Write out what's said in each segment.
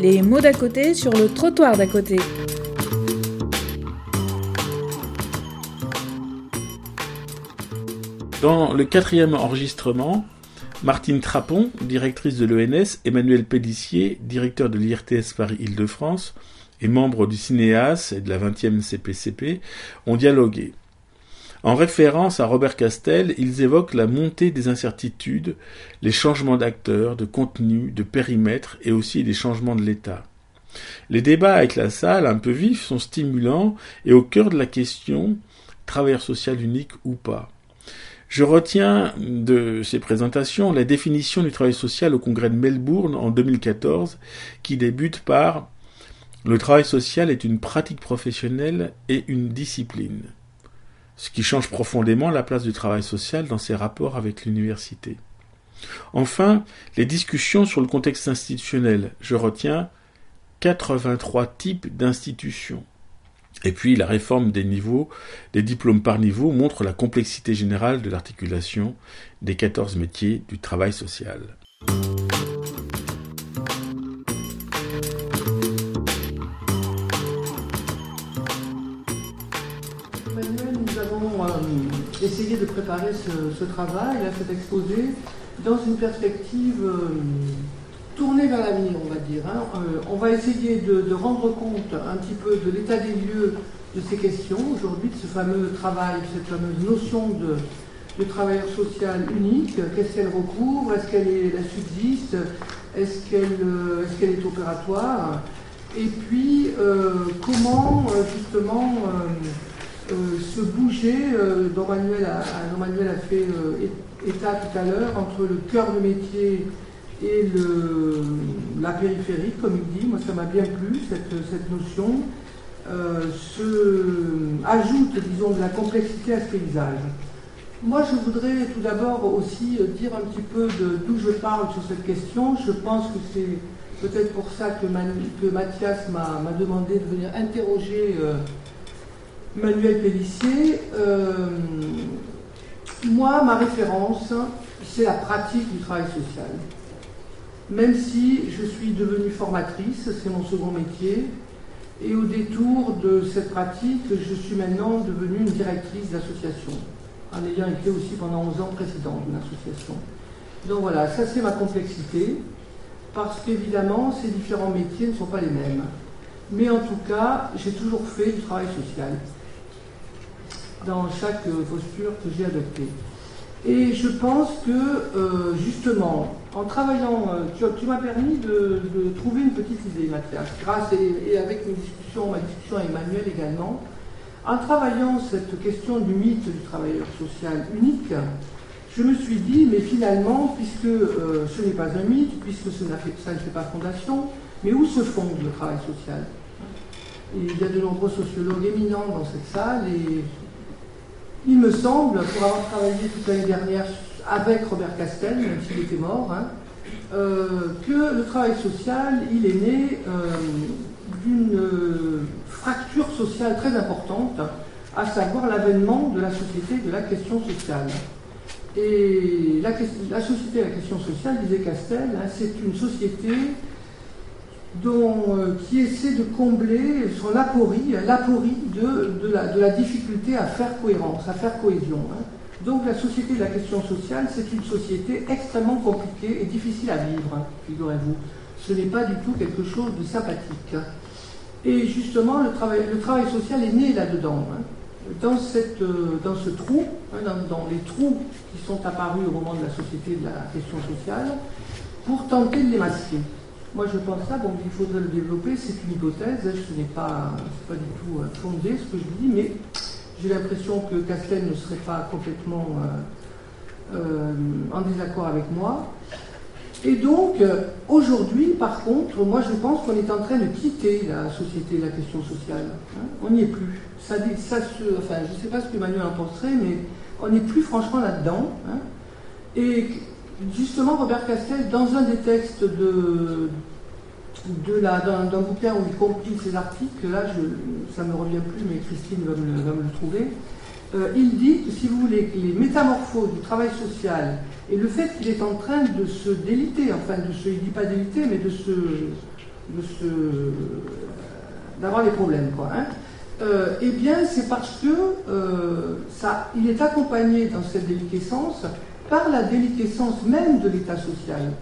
Les mots d'à côté sur le trottoir d'à côté. Dans le quatrième enregistrement, Martine Trapon, directrice de l'ENS, Emmanuel Pellissier, directeur de l'IRTS Paris-Île-de-France et membre du Cinéas et de la 20e CPCP, ont dialogué. En référence à Robert Castel, ils évoquent la montée des incertitudes, les changements d'acteurs, de contenu, de périmètre et aussi les changements de l'État. Les débats avec la salle, un peu vifs, sont stimulants et au cœur de la question travailleur social unique ou pas. Je retiens de ces présentations la définition du travail social au congrès de Melbourne en 2014 qui débute par Le travail social est une pratique professionnelle et une discipline ce qui change profondément la place du travail social dans ses rapports avec l'université. Enfin, les discussions sur le contexte institutionnel. Je retiens 83 types d'institutions. Et puis la réforme des niveaux, des diplômes par niveau montre la complexité générale de l'articulation des 14 métiers du travail social. De préparer ce, travail, cet exposé, dans une perspective euh, tournée vers l'avenir, on va dire. Hein. Euh, on va essayer de, rendre compte un petit peu de l'état des lieux de ces questions aujourd'hui, de ce fameux travail, de cette fameuse notion de, travailleur social unique. Qu'est-ce qu'elle recouvre? Est-ce qu'elle subsiste Est-ce qu'elle euh, est, opératoire? Et puis, comment justement euh, se bouger, euh, dont, Manuel a, a fait euh, état tout à l'heure, entre le cœur de métier et la périphérie, comme il dit. Moi, ça m'a bien plu, cette, notion. ajoute, disons, de la complexité à ce paysage. Moi, je voudrais tout d'abord aussi dire un petit peu d'où je parle sur cette question. Je pense que c'est peut-être pour ça que Mathias m'a demandé de venir interroger Manuel Pellissier, euh, moi, ma référence, c'est la pratique du travail social. Même si je suis devenue formatrice, c'est mon second métier, et au détour de cette pratique, je suis maintenant devenue une directrice d'association, en ayant été aussi pendant 11 ans présidente d'une association. Donc voilà, ça c'est ma complexité, parce qu'évidemment, ces différents métiers ne sont pas les mêmes. Mais en tout cas, j'ai toujours fait du travail social dans chaque posture que j'ai adoptée. Et je pense que, euh, justement, en travaillant, euh, tu, m'as permis de, trouver une petite idée, Mathias, grâce et, avec mes discussions, ma discussion avec Emmanuel également. En travaillant cette question du mythe du travailleur social unique, je me suis dit, mais finalement, puisque euh, ce n'est pas un mythe, puisque ça ne fait pas fondation, mais où se fonde le travail social? Il y a de nombreux sociologues éminents dans cette salle, et il me semble, pour avoir travaillé toute l'année dernière avec Robert Castel, même s'il était mort, hein, euh, que le travail social, il est né euh, d'une euh, fracture sociale très importante, à savoir l'avènement de la société de la question sociale. Et la, société de la question sociale, disait Castel, hein, c'est une société dont, euh, qui essaie de combler son l'aporie, l'aporie de, de, la, difficulté à faire cohérence, à faire cohésion. Hein. Donc la société de la question sociale, c'est une société extrêmement compliquée et difficile à vivre, hein, figurez-vous. Ce n'est pas du tout quelque chose de sympathique. Et justement, le travail, le travail social est né là-dedans. Hein. Dans, cette, euh, dans ce trou, dans, dans, les trous qui sont apparus au moment de la société de la question sociale, pour tenter de les masquer. Moi, je pense ça, donc il faudrait le développer, c'est une hypothèse, ce n'est pas, pas du tout euh, fondé ce que je dis, mais j'ai l'impression que Castel ne serait pas complètement euh, euh, en désaccord avec moi. Et donc, aujourd'hui, par contre, moi je pense qu'on est en train de quitter la société, la question sociale. Hein. on n'y est plus. Ça, ça enfin, je ne sais pas ce que Manuel en penserait, mais on n'est plus franchement là-dedans. Hein. et justement, Robert Castel, dans un des textes de, d'un, bouquin où il compile ses articles, là ça ne me revient plus, mais Christine va me, le trouver, euh, il dit que si vous voulez, les métamorphoses du travail social et le fait qu'il est en train de se déliter, enfin de se, il dit pas déliter, mais de se, d'avoir des problèmes. Quoi, hein. eh bien, c'est parce que ça, il est accompagné dans cette déliquescence par la déliquescence même de l'État social.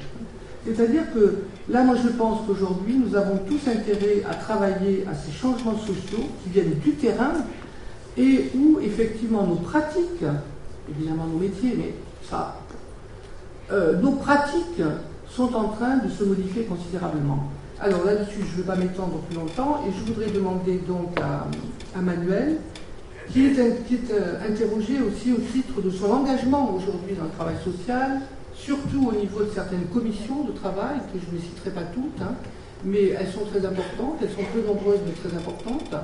C'est-à-dire que là, moi, je pense qu'aujourd'hui, nous avons tous intérêt à travailler à ces changements sociaux qui viennent du terrain et où, effectivement, nos pratiques, évidemment nos métiers, mais ça, euh, nos pratiques sont en train de se modifier considérablement. Alors là-dessus, je ne vais pas m'étendre plus longtemps et je voudrais demander donc à, Manuel, qui est, euh, interrogé aussi au titre de son engagement aujourd'hui dans le travail social, surtout au niveau de certaines commissions de travail, que je ne citerai pas toutes, hein, mais elles sont très importantes, elles sont peu nombreuses mais très importantes,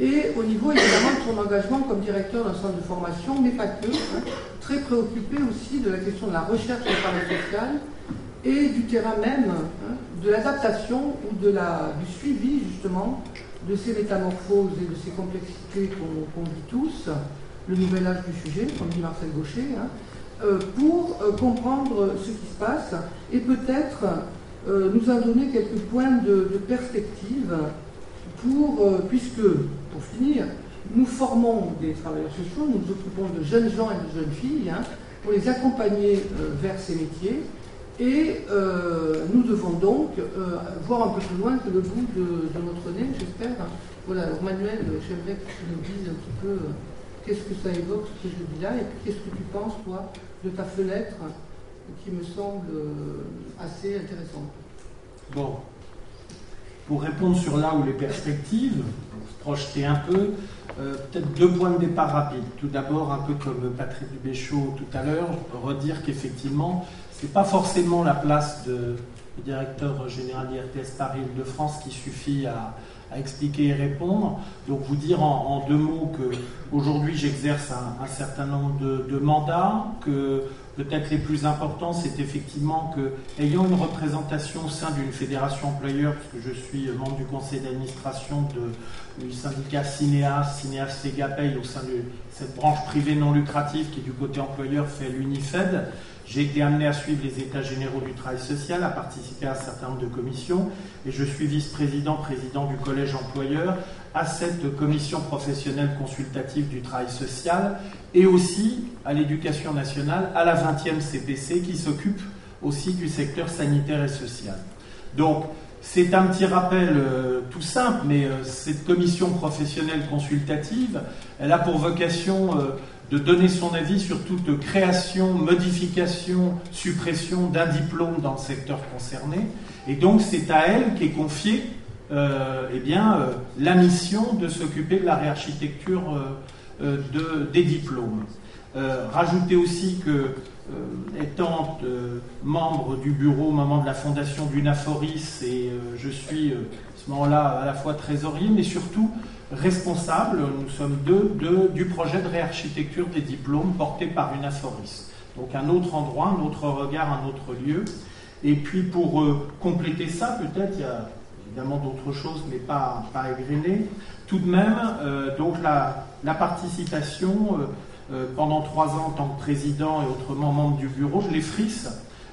et au niveau évidemment de son engagement comme directeur d'un centre de formation, mais pas que, hein, très préoccupé aussi de la question de la recherche du travail social et du terrain même, hein, de l'adaptation ou de la, du suivi justement de ces métamorphoses et de ces complexités qu'on vit tous, le nouvel âge du sujet, comme dit Marcel Gaucher, hein, euh, pour euh, comprendre ce qui se passe et peut-être euh, nous en donner quelques points de, perspective pour, puisque pour finir, nous formons des travailleurs sociaux, nous nous occupons de jeunes gens et de jeunes filles hein, pour les accompagner vers ces métiers. Et euh, nous devons donc euh, voir un peu plus loin que le bout de, notre nez, j'espère. Voilà, alors Manuel, j'aimerais que tu nous dises un petit peu qu'est-ce que ça évoque, ce que je dis là, et puis qu'est-ce que tu penses, toi, de ta fenêtre, qui me semble assez intéressante. Bon, pour répondre sur là où les perspectives, projeter un peu, euh, peut-être deux points de départ rapides. Tout d'abord, un peu comme Patrick Dubéchaud tout à l'heure, redire qu'effectivement, n'est pas forcément la place de, du directeur général d'IRTS Paris-Île-de-France qui suffit à, expliquer et répondre. Donc vous dire en, deux mots que aujourd'hui j'exerce un, certain nombre de, de mandats, que peut-être les plus importants, c'est effectivement que, ayant une représentation au sein d'une fédération employeur, puisque je suis membre du conseil d'administration du syndicat Cinéas, Cinéas Segapay, au sein de cette branche privée non lucrative qui, du côté employeur, fait l'UNIFED, j'ai été amené à suivre les états généraux du travail social, à participer à un certain nombre de commissions, et je suis vice-président, président du collège employeur, à cette commission professionnelle consultative du travail social, et aussi à l'éducation nationale, à la 20e CPC, qui s'occupe aussi du secteur sanitaire et social. Donc, c'est un petit rappel euh, tout simple, mais euh, cette commission professionnelle consultative, elle a pour vocation euh, de donner son avis sur toute création, modification, suppression d'un diplôme dans le secteur concerné. Et donc c'est à elle qu'est confiée euh, eh euh, la mission de s'occuper de la réarchitecture euh, de, des diplômes. rajouter aussi que, étant membre du bureau au moment de la fondation d'UNAFORIS, et je suis à ce moment-là à la fois trésorier, mais surtout responsable, nous sommes deux, du projet de réarchitecture des diplômes porté par UNAFORIS. Donc un autre endroit, un autre regard, un autre lieu. Et puis pour compléter ça, peut-être, il y a évidemment d'autres choses, mais pas, pas égrenées. Tout de même, euh, donc la, participation, euh, euh, pendant trois ans en tant que président et autrement membre du bureau de l'EFRIS,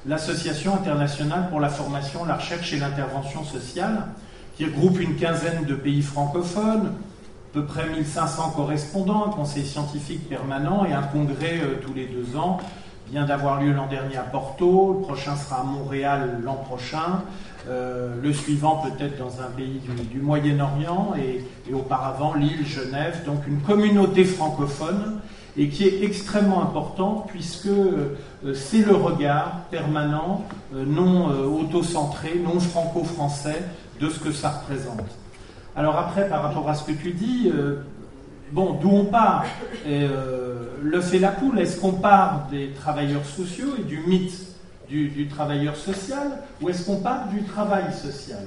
l'Association internationale pour la formation, la recherche et l'intervention sociale, qui regroupe une quinzaine de pays francophones, à peu près 1500 correspondants, un conseil scientifique permanent et un congrès tous les deux ans vient d'avoir lieu l'an dernier à Porto, le prochain sera à Montréal l'an prochain, euh, le suivant peut-être dans un pays du, Moyen-Orient et, auparavant l'île Genève, donc une communauté francophone et qui est extrêmement importante puisque euh, c'est le regard permanent, euh, non auto-centré, non franco-français de ce que ça représente. Alors après, par rapport à ce que tu dis, bon, d'où on part? Le fait la poule, est-ce qu'on part des travailleurs sociaux et du mythe du, travailleur social ou est-ce qu'on parle du travail social?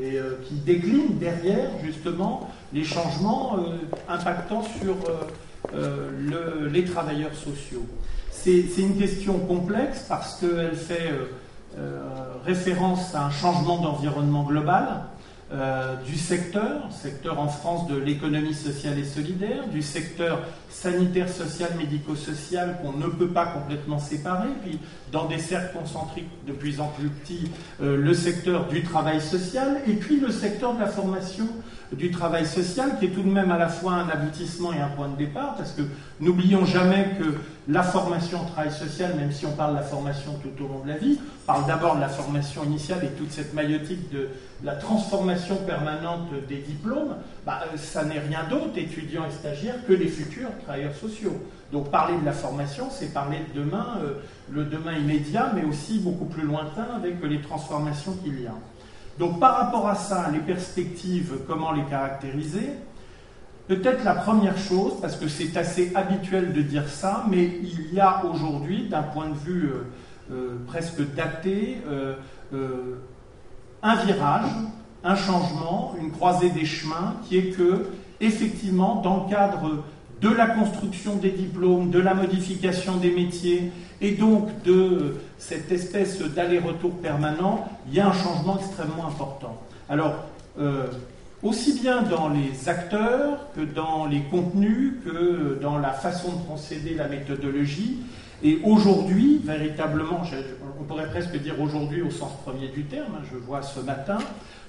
Et euh, qui décline derrière justement les changements euh, impactant sur euh, les travailleurs sociaux? C'est une question complexe parce qu'elle fait référence à un changement d'environnement global du secteur, secteur en France de l'économie sociale et solidaire, du secteur sanitaire, social, médico-social qu'on ne peut pas complètement séparer. Puis, dans des cercles concentriques de plus en plus petits, euh, le secteur du travail social et puis le secteur de la formation du travail social, qui est tout de même à la fois un aboutissement et un point de départ, parce que n'oublions jamais que la formation au travail social, même si on parle de la formation tout au long de la vie, parle d'abord de la formation initiale et toute cette maillotique de la transformation permanente des diplômes, bah, euh, ça n'est rien d'autre, étudiants et stagiaires, que les futurs travailleurs sociaux. Donc parler de la formation, c'est parler de demain, euh, le demain immédiat, mais aussi beaucoup plus lointain avec les transformations qu'il y a. Donc par rapport à ça, les perspectives, comment les caractériser Peut-être la première chose, parce que c'est assez habituel de dire ça, mais il y a aujourd'hui, d'un point de vue euh, euh, presque daté, un virage, un changement, une croisée des chemins, qui est que, effectivement, dans le cadre de la construction des diplômes, de la modification des métiers et donc de cette espèce d'aller-retour permanent, il y a un changement extrêmement important. Alors, euh, aussi bien dans les acteurs que dans les contenus, que dans la façon de procéder, la méthodologie, et aujourd'hui, véritablement, on pourrait presque dire aujourd'hui au sens premier du terme, hein, je vois ce matin,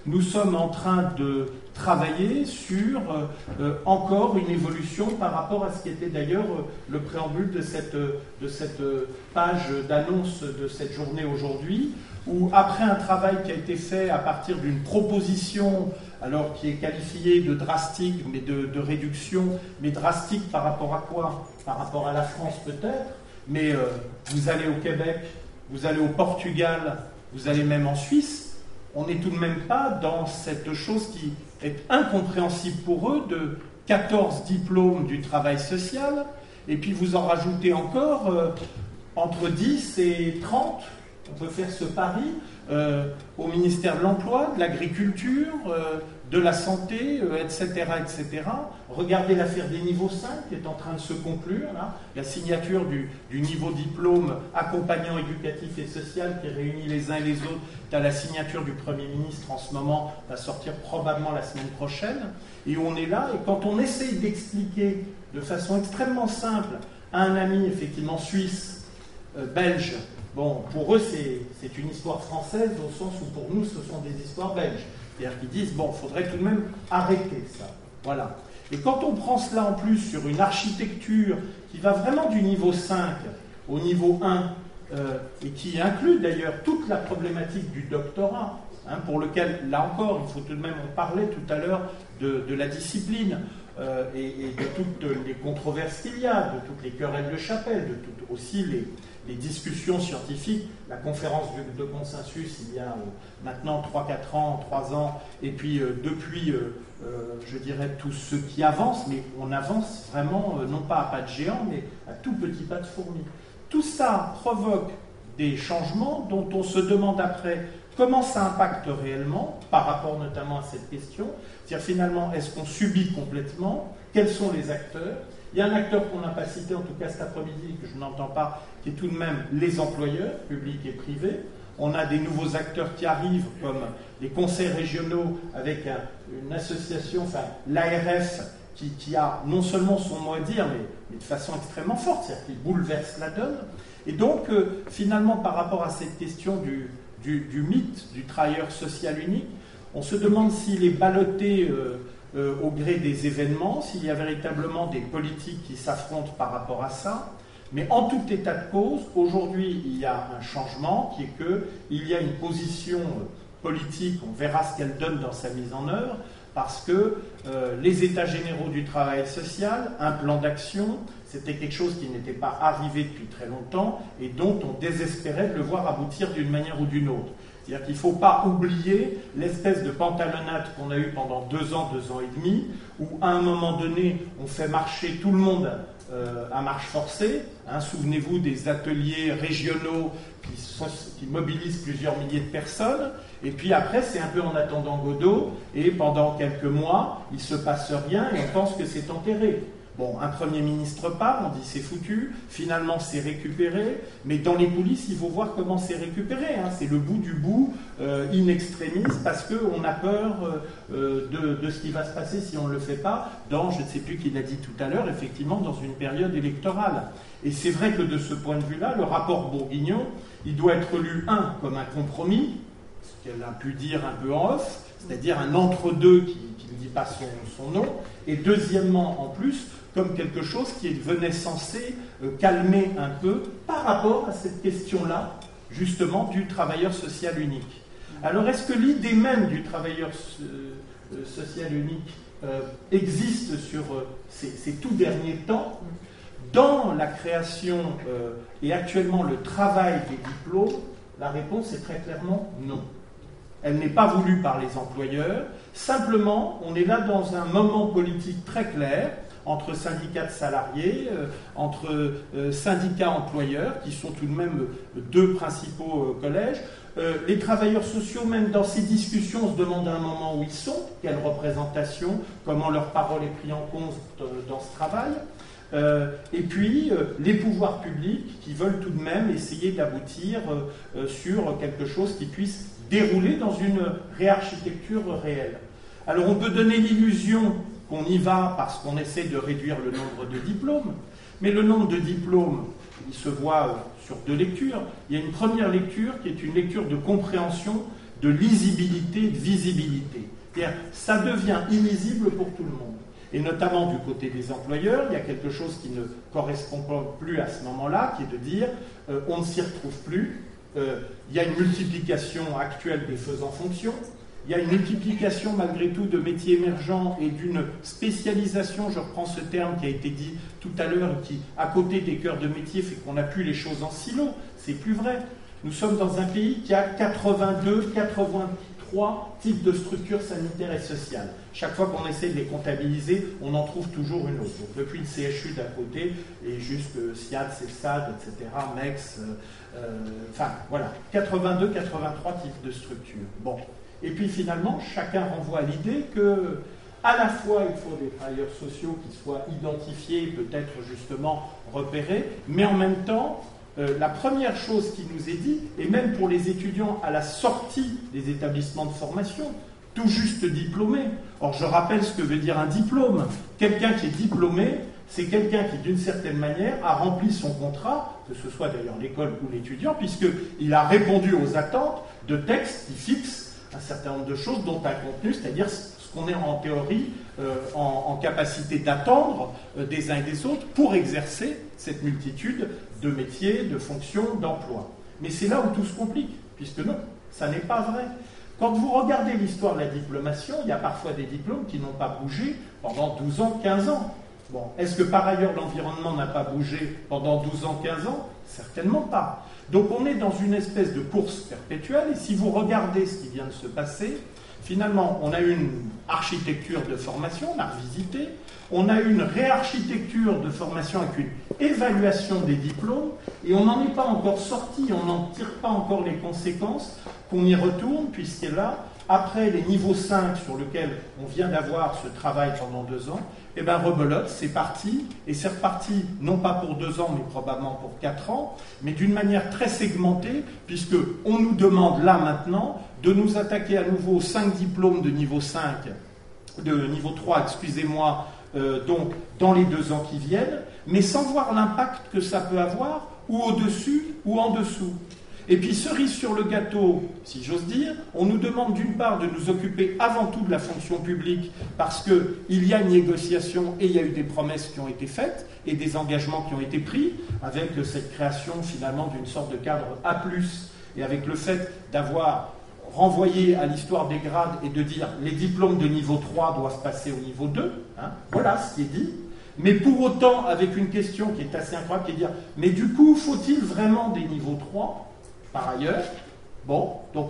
nous sommes en train de travailler sur euh, euh, encore une évolution par rapport à ce qui était d'ailleurs euh, le préambule de cette, de cette page d'annonce de cette journée aujourd'hui, où après un travail qui a été fait à partir d'une proposition, alors qui est qualifiée de drastique, mais de, de, réduction, mais drastique par rapport à quoi? Par rapport à la France peut-être, mais vous allez au Québec, vous allez au Portugal, vous allez même en Suisse, on n'est tout de même pas dans cette chose qui est incompréhensible pour eux de 14 diplômes du travail social, et puis vous en rajoutez encore euh, entre 10 et 30, on peut faire ce pari, euh, au ministère de l'Emploi, de l'Agriculture, euh, de la santé, etc., euh, etc. Regardez l'affaire des niveaux 5 qui est en train de se conclure, la signature du, niveau diplôme accompagnant éducatif et social qui réunit les uns et les autres. As la signature du Premier ministre en ce moment, va sortir probablement la semaine prochaine. Et on est là, et quand on essaye d'expliquer de façon extrêmement simple à un ami, effectivement suisse, euh, belge, bon, pour eux c'est une histoire française au sens où pour nous ce sont des histoires belges. C'est-à-dire qu'ils disent, bon, il faudrait tout de même arrêter ça. Voilà. Et quand on prend cela en plus sur une architecture qui va vraiment du niveau 5 au niveau 1, euh, et qui inclut d'ailleurs toute la problématique du doctorat, hein, pour lequel, là encore, il faut tout de même en parler tout à l'heure de, la discipline euh, et, de toutes les controverses qu'il y a, de toutes les querelles de chapelle, de toutes aussi les, les discussions scientifiques, la conférence de, consensus il y a euh, maintenant 3-4 ans, 3 ans, et puis euh, depuis, euh, je dirais, tout ce qui avance, mais on avance vraiment, non pas à pas de géant, mais à tout petit pas de fourmi. Tout ça provoque des changements dont on se demande après comment ça impacte réellement, par rapport notamment à cette question. C'est-à-dire finalement, est-ce qu'on subit complètement? Quels sont les acteurs? Il y a un acteur qu'on n'a pas cité, en tout cas cet après-midi, que je n'entends pas, qui est tout de même les employeurs, publics et privés. On a des nouveaux acteurs qui arrivent, comme les conseils régionaux, avec une association, enfin l'ARF, qui, a non seulement son mot à dire, mais, de façon extrêmement forte, c'est-à-dire qu'il bouleverse la donne. Et donc, euh, finalement, par rapport à cette question du, mythe du travailleur social unique, on se demande s'il est ballotté. Euh, euh, au gré des événements, s'il y a véritablement des politiques qui s'affrontent par rapport à ça. Mais en tout état de cause, aujourd'hui, il y a un changement qui est qu'il y a une position politique, on verra ce qu'elle donne dans sa mise en œuvre, parce que euh, les États généraux du travail social, un plan d'action, c'était quelque chose qui n'était pas arrivé depuis très longtemps et dont on désespérait de le voir aboutir d'une manière ou d'une autre. C'est-à-dire qu'il ne faut pas oublier l'espèce de pantalonnade qu'on a eu pendant deux ans, deux ans et demi, où à un moment donné, on fait marcher tout le monde euh, à marche forcée. Hein. Souvenez-vous des ateliers régionaux qui, mobilisent plusieurs milliers de personnes. Et puis après, c'est un peu en attendant Godot, et pendant quelques mois, il ne se passe rien et on pense que c'est enterré. Bon, un Premier ministre part, on dit c'est foutu, finalement c'est récupéré, mais dans les coulisses, il faut voir comment c'est récupéré. Hein. C'est le bout du bout, euh, in extremis, parce qu'on a peur euh, de, de, ce qui va se passer si on ne le fait pas, dans, je ne sais plus qui l'a dit tout à l'heure, effectivement, dans une période électorale. Et c'est vrai que de ce point de vue-là, le rapport Bourguignon, il doit être lu, un, comme un compromis, qu'elle a pu dire un peu en off, c'est-à-dire un entre-deux qui, ne dit pas son nom, et deuxièmement, en plus, comme quelque chose qui venait censé euh, calmer un peu par rapport à cette question-là, justement, du travailleur social unique. Alors, est-ce que l'idée même du travailleur euh, social unique euh, existe sur ces, tout derniers temps? Dans la création et actuellement le travail des diplômes, la réponse est très clairement non. Elle n'est pas voulue par les employeurs. Simplement, on est là dans un moment politique très clair entre syndicats de salariés, euh, entre euh, syndicats employeurs, qui sont tout de même deux principaux euh, collèges. les travailleurs sociaux, même dans ces discussions, se demandent à un moment où ils sont, quelle représentation, comment leur parole est prise en compte dans ce travail. et puis les pouvoirs publics qui veulent tout de même essayer d'aboutir sur quelque chose qui puisse dérouler dans une réarchitecture réelle. Alors on peut donner l'illusion qu'on y va parce qu'on essaie de réduire le nombre de diplômes, mais le nombre de diplômes, il se voit euh, sur deux lectures. Il y a une première lecture qui est une lecture de compréhension, de lisibilité, de visibilité. C'est-à-dire, ça devient illisible pour tout le monde. Et notamment du côté des employeurs, il y a quelque chose qui ne correspond plus à ce moment-là, qui est de dire euh, on ne s'y retrouve plus. Euh, il y a une multiplication actuelle des faisans fonction il y a une multiplication malgré tout de métiers émergents et d'une spécialisation, je reprends ce terme qui a été dit tout à l'heure, qui, à côté des cœurs de métier, fait qu'on n'a plus les choses en silo. C'est plus vrai. Nous sommes dans un pays qui a 82, 83 types de structures sanitaires et sociales. Chaque fois qu'on essaie de les comptabiliser, on en trouve toujours une autre. Donc, depuis le CHU d'à côté, et jusque SIAD, CESAD, etc., MEX, euh, euh, enfin voilà, 82, 83 types de structures. Bon. Et puis finalement, chacun renvoie à l'idée que, à la fois, il faut des travailleurs sociaux qui soient identifiés, peut-être justement repérés, mais en même temps, euh, la première chose qui nous est dit, et même pour les étudiants à la sortie des établissements de formation, tout juste diplômés. Or, je rappelle ce que veut dire un diplôme. Quelqu'un qui est diplômé, c'est quelqu'un qui, d'une certaine manière, a rempli son contrat, que ce soit d'ailleurs l'école ou l'étudiant, puisqu'il a répondu aux attentes de textes qui fixent un certain nombre de choses, dont un contenu, c'est-à-dire ce qu'on est en théorie euh, en, capacité d'attendre euh, des uns et des autres pour exercer cette multitude de métiers, de fonctions, d'emplois. Mais c'est là où tout se complique, puisque non, ça n'est pas vrai. Quand vous regardez l'histoire de la diplomation, il y a parfois des diplômes qui n'ont pas bougé pendant 12 ans, 15 ans. Bon, est-ce que par ailleurs l'environnement n'a pas bougé pendant 12 ans, 15 ans? Certainement pas. Donc on est dans une espèce de course perpétuelle, et si vous regardez ce qui vient de se passer, finalement, on a une architecture de formation, on a revisité, on a une réarchitecture de formation avec une évaluation des diplômes, et on n'en est pas encore sorti, on n'en tire pas encore les conséquences, qu'on y retourne, puisque là, après les niveaux 5 sur lesquels on vient d'avoir ce travail pendant deux ans, eh bien rebelote, c'est parti, et c'est reparti non pas pour deux ans, mais probablement pour quatre ans, mais d'une manière très segmentée, puisque on nous demande là maintenant de nous attaquer à nouveau aux cinq diplômes de niveau 5, de niveau 3, excusez-moi, euh, donc dans les deux ans qui viennent, mais sans voir l'impact que ça peut avoir, ou au-dessus ou en dessous. Et puis, cerise sur le gâteau, si j'ose dire, on nous demande d'une part de nous occuper avant tout de la fonction publique parce qu'il y a une négociation et il y a eu des promesses qui ont été faites et des engagements qui ont été pris avec cette création finalement d'une sorte de cadre A, et avec le fait d'avoir renvoyé à l'histoire des grades et de dire les diplômes de niveau 3 doivent passer au niveau 2. Hein. voilà ce qui est dit. Mais pour autant, avec une question qui est assez incroyable, qui est de dire mais du coup, faut-il vraiment des niveaux 3 par ailleurs. Bon, donc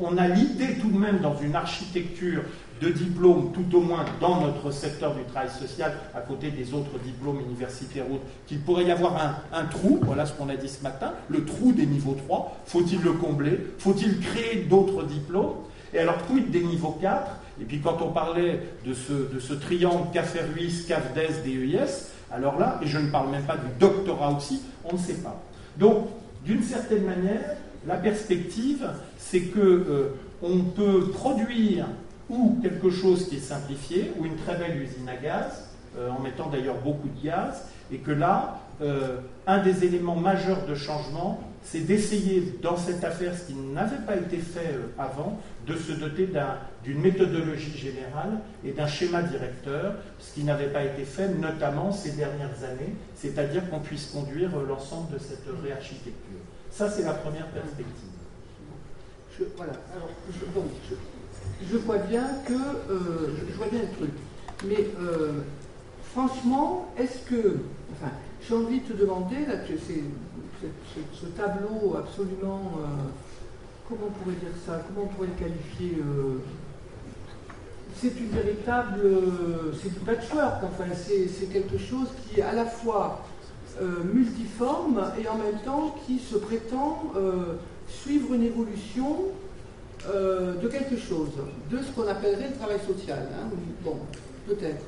on, a l'idée tout de même dans une architecture de diplômes, tout au moins dans notre secteur du travail social, à côté des autres diplômes universitaires autres, qu'il pourrait y avoir un, trou, voilà ce qu'on a dit ce matin, le trou des niveaux 3, faut-il le combler? Faut-il créer d'autres diplômes? Et alors, quid des niveaux 4 Et puis, quand on parlait de ce, de ce triangle CAFE RUIS, CAFDES, DEIS, alors là, et je ne parle même pas du doctorat aussi, on ne sait pas. Donc, d'une certaine manière, la perspective, c'est que euh, on peut produire ou quelque chose qui est simplifié, ou une très belle usine à gaz, euh, en mettant d'ailleurs beaucoup de gaz, et que là, euh, un des éléments majeurs de changement, c'est d'essayer dans cette affaire, ce qui n'avait pas été fait avant, de se doter d'une méthodologie générale et d'un schéma directeur, ce qui n'avait pas été fait notamment ces dernières années, c'est-à-dire qu'on puisse conduire l'ensemble de cette réarchitecture. Ça, c'est la première perspective. Je, voilà, je, vois bien que, euh, je vois bien le truc, mais euh, franchement, est-ce que, enfin, j'ai envie de te demander, là, ce, tableau absolument, euh, comment on pourrait dire ça, comment on pourrait le qualifier c'est une véritable, c'est du patchwork, enfin, c'est quelque chose qui est à la fois euh, multiforme et en même temps qui se prétend euh, suivre une évolution euh, de quelque chose, de ce qu'on appellerait le travail social. Hein. Bon, peut-être.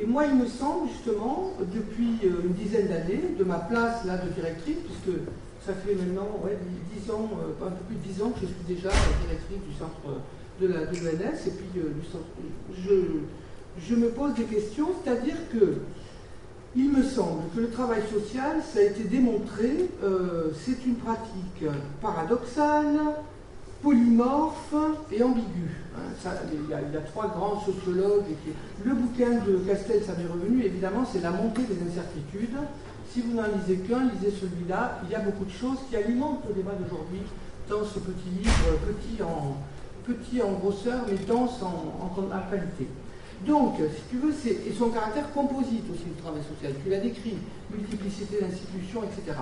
Et moi, il me semble justement, depuis une dizaine d'années, de ma place là de directrice, puisque ça fait maintenant ouais, 10 ans, un peu plus de 10 ans que je suis déjà directrice du centre de l'ENS, et puis je, je me pose des questions, c'est-à-dire que il me semble que le travail social, ça a été démontré, euh, c'est une pratique paradoxale, polymorphe et ambiguë. Hein, il, y a, trois grands sociologues. le bouquin de Castel, ça m'est revenu, évidemment, c'est la montée des incertitudes. Si vous n'en lisez qu'un, lisez celui-là. Il y a beaucoup de choses qui alimentent le débat d'aujourd'hui dans ce petit livre, petit en, grosseur, mais dense en, qualité. Donc, si tu veux, c'est son caractère composite aussi du travail social. Tu l'as décrit, multiplicité d'institutions, etc.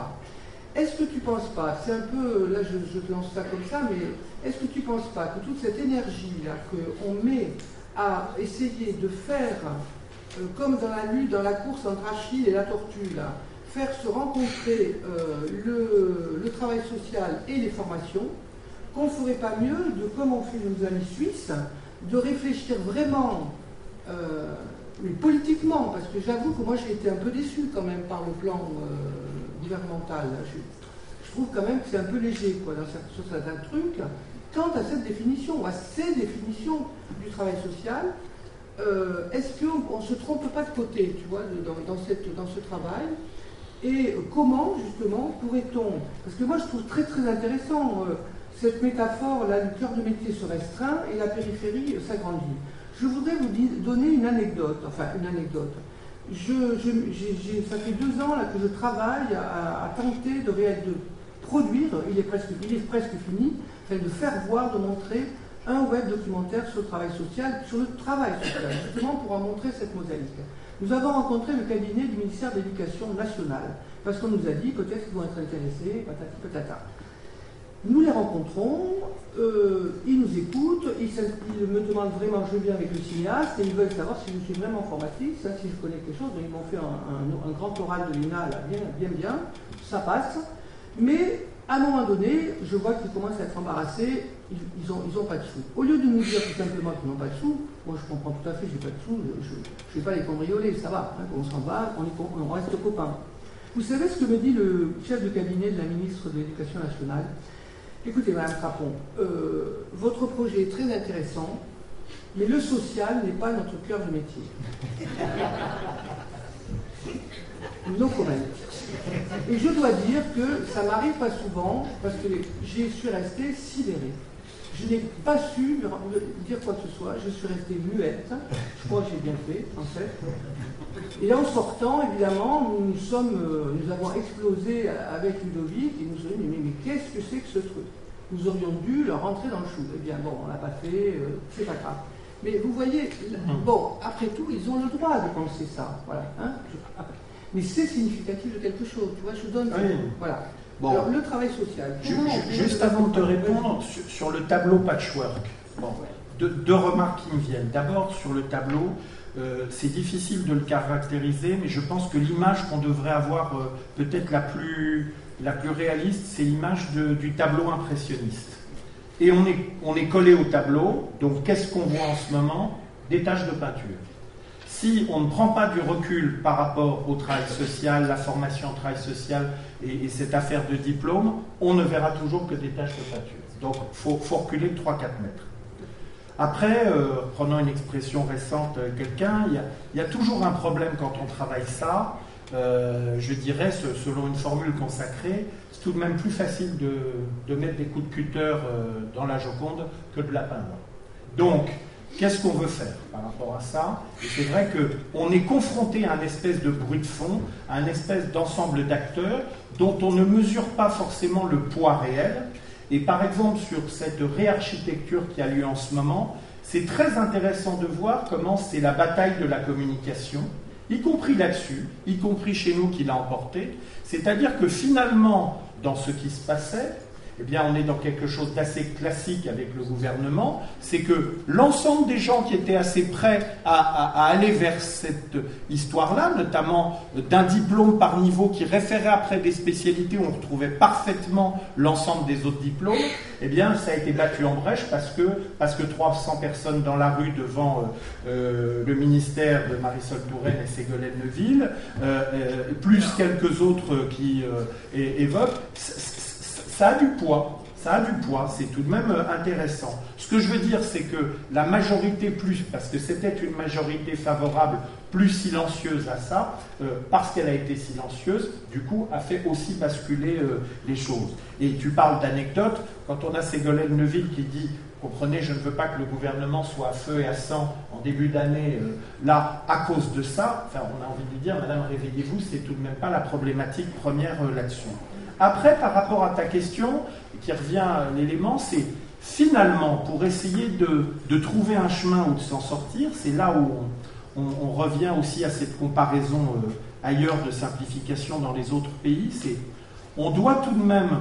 Est-ce que tu ne penses pas, c'est un peu, là je, te lance ça comme ça, mais est-ce que tu ne penses pas que toute cette énergie-là qu'on met à essayer de faire, euh, comme dans la lutte, dans la course entre Achille et la tortue, là, faire se rencontrer euh, le, travail social et les formations, qu'on ne ferait pas mieux de, comme ont fait nos amis suisses, de réfléchir vraiment euh, mais politiquement, parce que j'avoue que moi j'ai été un peu déçu quand même par le plan euh, gouvernemental. Je, trouve quand même que c'est un peu léger quoi, dans certains trucs. Quant à cette définition, à ces définitions du travail social, euh, est-ce qu'on ne se trompe pas de côté, tu vois, dans, ce travail? Et comment, justement, pourrait-on... Parce que moi, je trouve très, très intéressant cette métaphore, le cœur de métier se restreint et la périphérie s'agrandit. Je voudrais vous donner une anecdote, enfin une anecdote. Ça fait deux ans là, que je travaille à, tenter de, de, produire, il est, presque, il est presque fini, de faire voir, de montrer un web documentaire sur le travail social, sur le travail social, justement pour en montrer cette mosaïque. Nous avons rencontré le cabinet du ministère de l'Éducation nationale, parce qu'on nous a dit peut-être qu'ils vont être intéressés, patati patata. Nous les rencontrons, euh, ils nous écoutent, ils, me demandent vraiment, je viens avec le cinéaste, et ils veulent savoir si je suis vraiment formatrice, hein, si je connais quelque chose. Donc ils m'ont fait un, grand oral de l'INA, bien, bien, bien, ça passe. Mais à un moment donné, je vois qu'ils commencent à être embarrassés, ils n'ont ont pas de sous. Au lieu de nous dire tout simplement qu'ils n'ont pas de sous, moi je comprends tout à fait, j'ai pas de sous, je ne vais pas les cambrioler, ça va, hein, on s'en va, on, on reste copains. Vous savez ce que me dit le chef de cabinet de la ministre de l'Éducation nationale? Écoutez, Madame Crapon, euh, votre projet est très intéressant, mais le social n'est pas notre cœur de métier. Non comment Et je dois dire que ça m'arrive pas souvent, parce que je suis restée sidérée. Je n'ai pas su dire quoi que ce soit, je suis restée muette. Je crois que j'ai bien fait, en fait. Et en sortant, évidemment, nous, sommes, euh, nous avons explosé avec Ludovic et nous sommes dit mais, mais qu'est-ce que c'est que ce truc? Nous aurions dû leur rentrer dans le chou. Eh bien bon, on l'a pas fait, euh, c'est pas grave. Mais vous voyez, bon, après tout, ils ont le droit de penser ça. Voilà. Hein, mais c'est significatif de quelque chose. Tu vois, je donne. Voilà. Bon. Alors, le travail social. juste avant de te répondre, sur, le tableau patchwork, bon, deux, remarques qui me viennent. D'abord, sur le tableau, euh, c'est difficile de le caractériser, mais je pense que l'image qu'on devrait avoir euh, peut-être la plus, la plus réaliste, c'est l'image du tableau impressionniste. et on est, on est collé au tableau. Donc qu'est-ce qu'on voit en ce moment? Des taches de peinture. Si on ne prend pas du recul par rapport au travail social, la formation au travail social et, cette affaire de diplôme, on ne verra toujours que des taches de peinture. Donc il faut, reculer de 3-4 mètres. Après, euh, prenant une expression récente, euh, quelqu'un, il y, a toujours un problème quand on travaille ça. Euh, je dirais, selon une formule consacrée, c'est tout de même plus facile de, mettre des coups de cutter dans la Joconde que de la peindre. Donc, qu'est-ce qu'on veut faire par rapport à ça? C'est vrai qu'on est confronté à un espèce de bruit de fond, à un espèce d'ensemble d'acteurs dont on ne mesure pas forcément le poids réel, et par exemple, sur cette réarchitecture qui a lieu en ce moment, c'est très intéressant de voir comment c'est la bataille de la communication, y compris là-dessus, y compris chez nous qui l'a emporté. C'est-à-dire que finalement, dans ce qui se passait, eh bien, on est dans quelque chose d'assez classique avec le gouvernement, c'est que l'ensemble des gens qui étaient assez prêts à, aller vers cette histoire-là, notamment d'un diplôme par niveau qui référait après des spécialités où on retrouvait parfaitement l'ensemble des autres diplômes, eh bien, ça a été battu en brèche parce que, parce que 300 personnes dans la rue devant euh, euh, le ministère de Marisol Touraine et Ségolène Neuville, euh, plus quelques autres qui évoquent, ça a du poids. Ça a du poids, c'est tout de même euh, intéressant. Ce que je veux dire, c'est que la majorité plus, parce que c'était une majorité favorable, plus silencieuse à ça, euh, parce qu'elle a été silencieuse, du coup, a fait aussi basculer euh, les choses. Et tu parles d'anecdotes, quand on a Ségolène Neuville qui dit comprenez, je ne veux pas que le gouvernement soit à feu et à sang en début d'année, là, à cause de ça, on a envie de lui dire, Madame, réveillez-vous, c'est tout de même pas la problématique première là-dessus. Après, par rapport à ta question, qui revient à l'élément, c'est finalement, pour essayer de, trouver un chemin ou de s'en sortir, c'est là où on, revient aussi à cette comparaison euh, ailleurs de simplification dans les autres pays, c'est on doit tout de même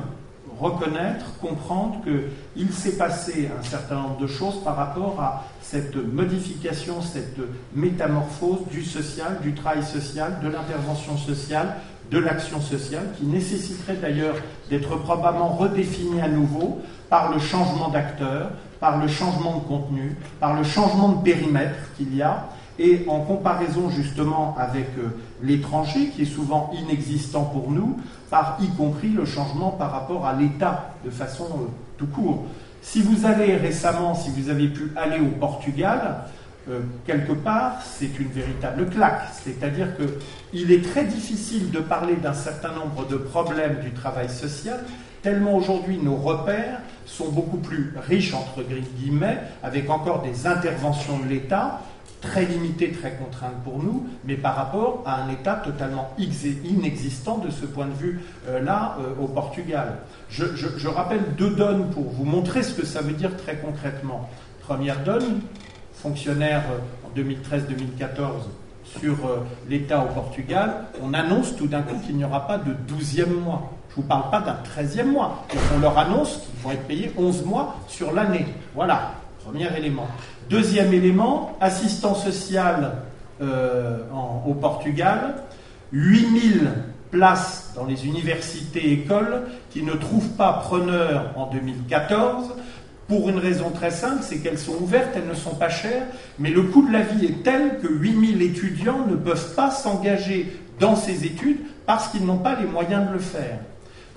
reconnaître, comprendre qu'il s'est passé un certain nombre de choses par rapport à cette modification, cette métamorphose du social, du travail social, de l'intervention sociale, de l'action sociale, qui nécessiterait d'ailleurs d'être probablement redéfinie à nouveau par le changement d'acteur, par le changement de contenu, par le changement de périmètre qu'il y a, et en comparaison justement avec euh, l'étranger, qui est souvent inexistant pour nous, par y compris le changement par rapport à l'État de façon euh, tout court. Si vous allez récemment, si vous avez pu aller au Portugal, euh, quelque part, c'est une véritable claque. C'est-à-dire qu'il est très difficile de parler d'un certain nombre de problèmes du travail social, tellement aujourd'hui nos repères sont beaucoup plus riches, entre guillemets, avec encore des interventions de l'État très limitées, très contraintes pour nous, mais par rapport à un État totalement inexistant de ce point de vue-là euh, euh, au Portugal. je rappelle deux donnes pour vous montrer ce que ça veut dire très concrètement. Première donne, fonctionnaire euh, en 2013-2014 sur euh, l'État au Portugal, on annonce tout d'un coup qu'il n'y aura pas de 12e mois. Je ne vous parle pas d'un 13e mois. on leur annonce qu'ils vont être payés 11 mois sur l'année. Voilà, premier élément. Deuxième élément, assistant social euh, au Portugal, 8000 places dans les universités et écoles qui ne trouvent pas preneur en 2014 pour une raison très simple, c'est qu'elles sont ouvertes, elles ne sont pas chères, mais le coût de la vie est tel que 8000 étudiants ne peuvent pas s'engager dans ces études parce qu'ils n'ont pas les moyens de le faire.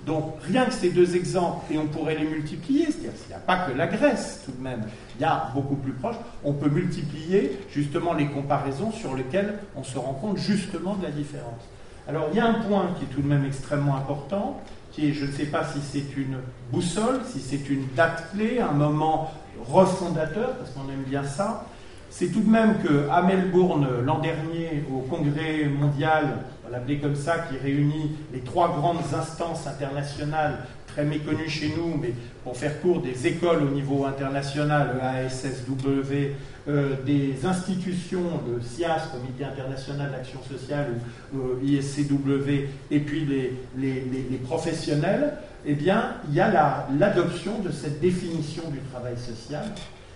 Donc rien que ces deux exemples, et on pourrait les multiplier, c'est-à-dire qu'il n'y a pas que la Grèce tout de même, il y a beaucoup plus proche, on peut multiplier justement les comparaisons sur lesquelles on se rend compte justement de la différence. Alors il y a un point qui est tout de même extrêmement important, je ne sais pas si c'est une boussole, si c'est une date clé, un moment refondateur, parce qu'on aime bien ça. C'est tout de même qu'à Melbourne, l'an dernier, au congrès mondial, on va l'appeler comme ça, qui réunit les trois grandes instances internationales très méconnues chez nous, mais pour faire court, des écoles au niveau international, ASSW, euh, des institutions, le CIAS, Comité international d'action sociale, ou euh, ISCW, et puis les, professionnels, eh bien, il y a l'adoption de cette définition du travail social,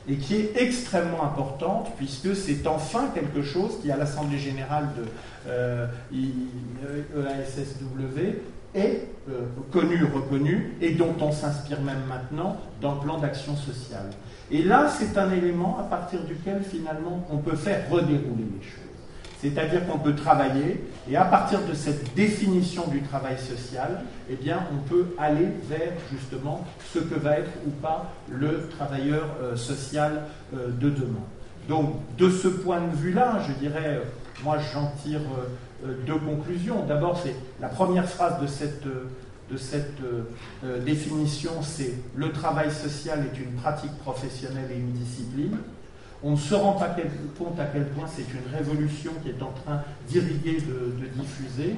et qui est extrêmement importante, puisque c'est enfin quelque chose qui, à l'Assemblée générale de euh, EASSW, est euh, connu, reconnu, et dont on s'inspire même maintenant dans le plan d'action sociale. Et là, c'est un élément à partir duquel finalement on peut faire redérouler les choses. C'est-à-dire qu'on peut travailler, et à partir de cette définition du travail social, eh bien, on peut aller vers justement ce que va être ou pas le travailleur euh, social euh, de demain. Donc, de ce point de vue-là, je dirais, moi j'en tire deux conclusions. D'abord, c'est la première phrase de cette de cette euh, euh, définition, c'est le travail social est une pratique professionnelle et une discipline. On ne se rend pas compte à quel point c'est une révolution qui est en train d'irriguer, de, diffuser.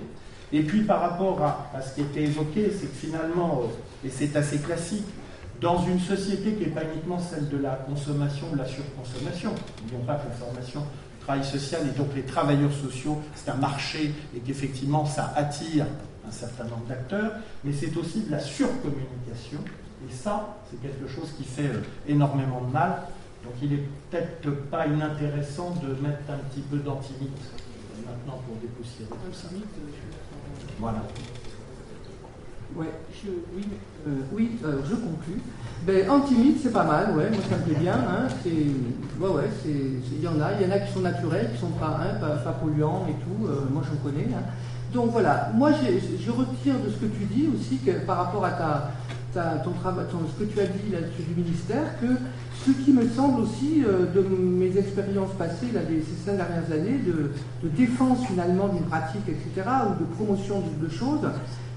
Et puis par rapport à, ce qui était évoqué, c'est que finalement, euh, et c'est assez classique, dans une société qui n'est pas uniquement celle de la consommation, de la surconsommation, n'oublions pas que la formation travail social et donc les travailleurs sociaux, c'est un marché et qu'effectivement ça attire un certain nombre d'acteurs, mais c'est aussi de la surcommunication. Et ça, c'est quelque chose qui fait euh, énormément de mal. Donc il n'est peut-être pas inintéressant de mettre un petit peu d'antimite maintenant pour dépoussiérer tout ça. Voilà. Ouais, oui, euh, oui euh, je conclus. Ben, antimite, c'est pas mal, ouais, moi ça me plaît bien. Hein, ouais, ouais, il y en a, y en a qui sont naturels, qui sont pas, hein, pas, polluants et tout. moi j'en connais. Hein. Donc voilà, moi je retire de ce que tu dis aussi que par rapport à ta, ton travail, ce que tu as dit là-dessus du ministère, que ce qui me semble aussi euh, de mes expériences passées là, ces cinq dernières années, de, défense finalement d'une pratique, etc., ou de promotion de, choses,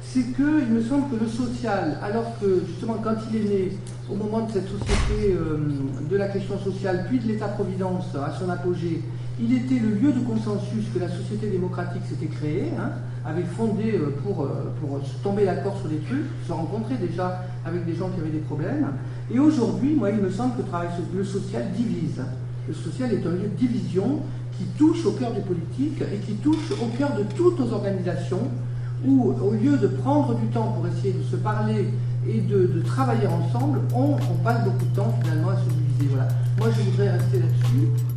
c'est qu'il me semble que le social, alors que justement quand il est né au moment de cette société euh, de la question sociale, puis de l'État-providence à son apogée, il était le lieu de consensus que la société démocratique s'était créée, hein, avait fondé euh, pour, tomber d'accord sur des trucs, se rencontrer déjà avec des gens qui avaient des problèmes. Et aujourd'hui, moi, il me semble que le, social divise. Le social est un lieu de division qui touche au cœur des politiques et qui touche au cœur de toutes nos organisations, où au lieu de prendre du temps pour essayer de se parler et de, travailler ensemble, on, on, passe beaucoup de temps finalement à se diviser. Voilà. Moi, je voudrais rester là-dessus.